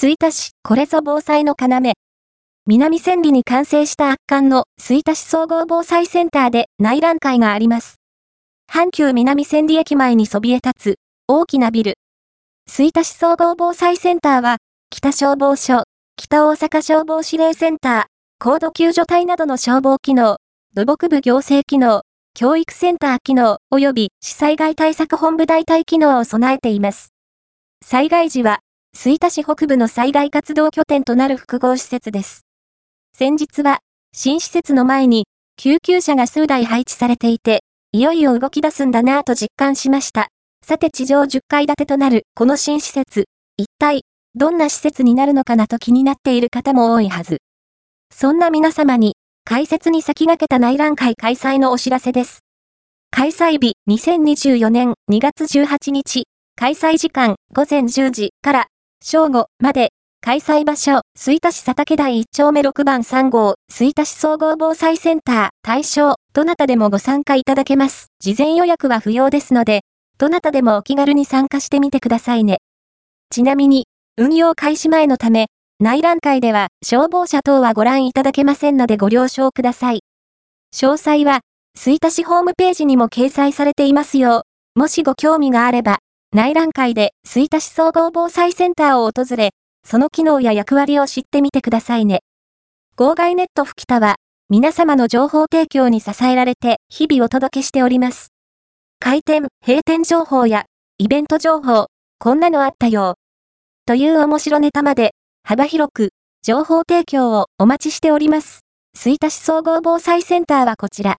吹田市、これぞ防災の要。南千里に完成した圧巻の吹田市総合防災センターで内覧会があります。阪急南千里駅前にそびえ立つ大きなビル。吹田市総合防災センターは、北消防署、北大阪消防指令センター、高度救助隊などの消防機能、土木部行政機能、教育センター機能、及び市災害対策本部代替機能を備えています。災害時は、吹田市北部の災害活動拠点となる複合施設です。先日は、新施設の前に、救急車が数台配置されていて、いよいよ動き出すんだなぁと実感しました。さて地上10階建てとなるこの新施設、一体、どんな施設になるのかなと気になっている方も多いはず。そんな皆様に、解説に先駆けた内覧会開催のお知らせです。開催日2024年2月18日、開催時間午前10時から正午まで、開催場所、吹田市佐竹台1丁目6番3号、吹田市総合防災センター、対象、どなたでもご参加いただけます。事前予約は不要ですので、どなたでもお気軽に参加してみてくださいね。ちなみに、運用開始前のため、内覧会では消防車等はご覧いただけませんのでご了承ください。詳細は、吹田市ホームページにも掲載されていますよう、もしご興味があれば、内覧会で吹田市総合防災センターを訪れ、その機能や役割を知ってみてくださいね。号外ネット吹田は、皆様の情報提供に支えられて日々お届けしております。開店、閉店情報や、イベント情報、こんなのあったよ。という面白ネタまで、幅広く、情報提供をお待ちしております。吹田市総合防災センターはこちら。